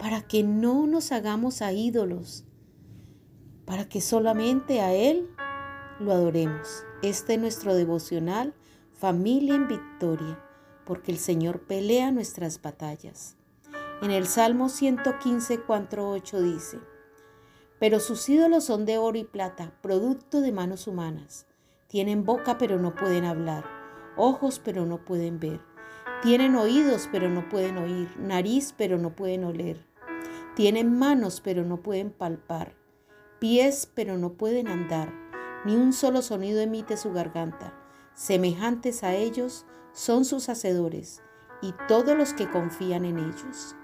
para que no nos hagamos a ídolos, para que solamente a Él lo adoremos. Este es nuestro devocional, familia en victoria, porque el Señor pelea nuestras batallas. En el Salmo 115, 4, 8 dice, pero sus ídolos son de oro y plata, producto de manos humanas. Tienen boca pero no pueden hablar, ojos pero no pueden ver. Tienen oídos pero no pueden oír, nariz pero no pueden oler. Tienen manos pero no pueden palpar, pies pero no pueden andar, ni un solo sonido emite su garganta. Semejantes a ellos son sus hacedores y todos los que confían en ellos.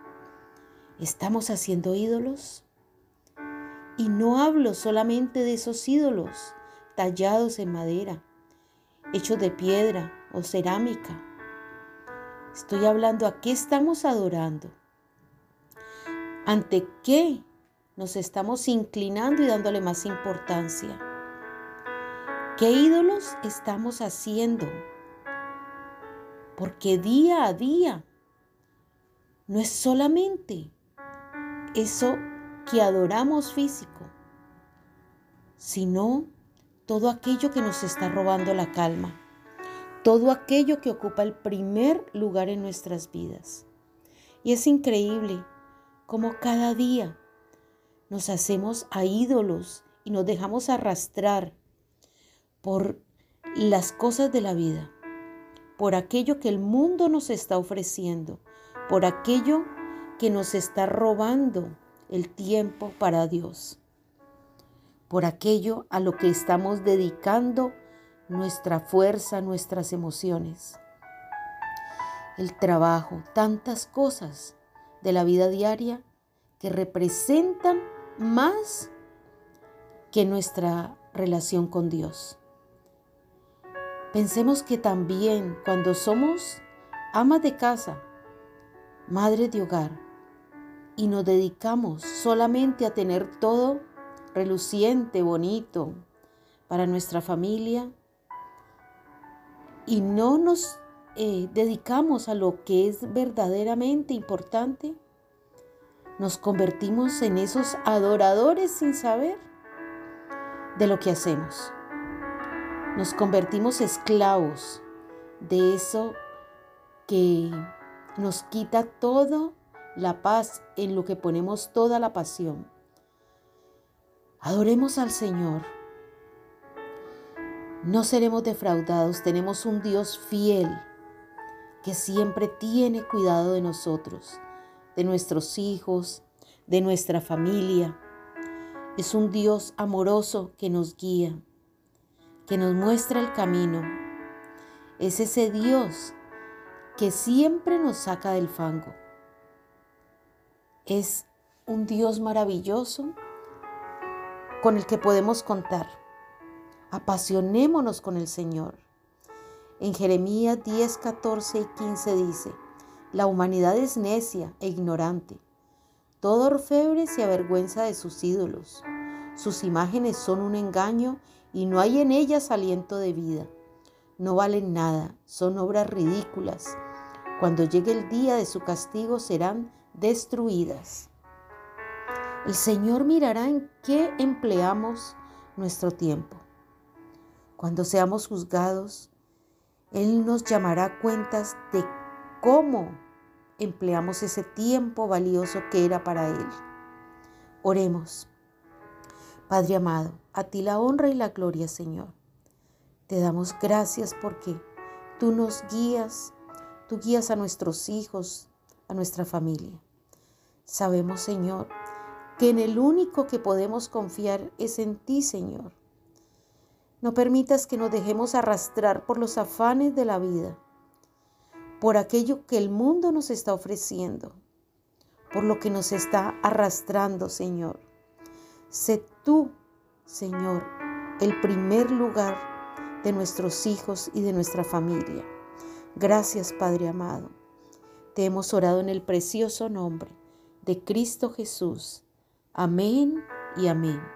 ¿Estamos haciendo ídolos? Y no hablo solamente de esos ídolos tallados en madera, hechos de piedra o cerámica. Estoy hablando a qué estamos adorando ante qué nos estamos inclinando y dándole más importancia. ¿Qué ídolos estamos haciendo? Porque día a día no es solamente eso que adoramos físico, sino todo aquello que nos está robando la calma, todo aquello que ocupa el primer lugar en nuestras vidas. Y es increíble como cada día. Nos hacemos a ídolos y nos dejamos arrastrar por las cosas de la vida, por aquello que el mundo nos está ofreciendo, por aquello que nos está robando el tiempo para Dios, por aquello a lo que estamos dedicando nuestra fuerza, nuestras emociones, el trabajo, tantas cosas de la vida diaria que representan más que nuestra relación con Dios. Pensemos que también cuando somos amas de casa, madres de hogar, y nos dedicamos solamente a tener todo reluciente, bonito para nuestra familia, y no nos eh, dedicamos a lo que es verdaderamente importante, nos convertimos en esos adoradores sin saber de lo que hacemos. Nos convertimos esclavos de eso que nos quita toda la paz, en lo que ponemos toda la pasión. Adoremos al Señor. No seremos defraudados, tenemos un Dios fiel que siempre tiene cuidado de nosotros, de nuestros hijos, de nuestra familia. Es un Dios amoroso que nos guía, que nos muestra el camino. Es ese Dios que siempre nos saca del fango. Es un Dios maravilloso con el que podemos contar. Apasionémonos con el Señor. En Jeremías 10, 14 y 15 dice, la humanidad es necia e ignorante. Todo orfebre se avergüenza de sus ídolos. Sus imágenes son un engaño y no hay en ellas aliento de vida. No valen nada, son obras ridículas. Cuando llegue el día de su castigo serán destruidas. El Señor mirará en qué empleamos nuestro tiempo. Cuando seamos juzgados, él nos llamará cuentas de cómo empleamos ese tiempo valioso que era para Él. Oremos. Padre amado, a ti la honra y la gloria, Señor. Te damos gracias porque tú nos guías, tú guías a nuestros hijos, a nuestra familia. Sabemos, Señor, que en el único que podemos confiar es en ti, Señor. No permitas que nos dejemos arrastrar por los afanes de la vida, por aquello que el mundo nos está ofreciendo, por lo que nos está arrastrando, Señor. Sé tú, Señor, el primer lugar de nuestros hijos y de nuestra familia. Gracias, Padre amado. Te hemos orado en el precioso nombre de Cristo Jesús. Amén y amén.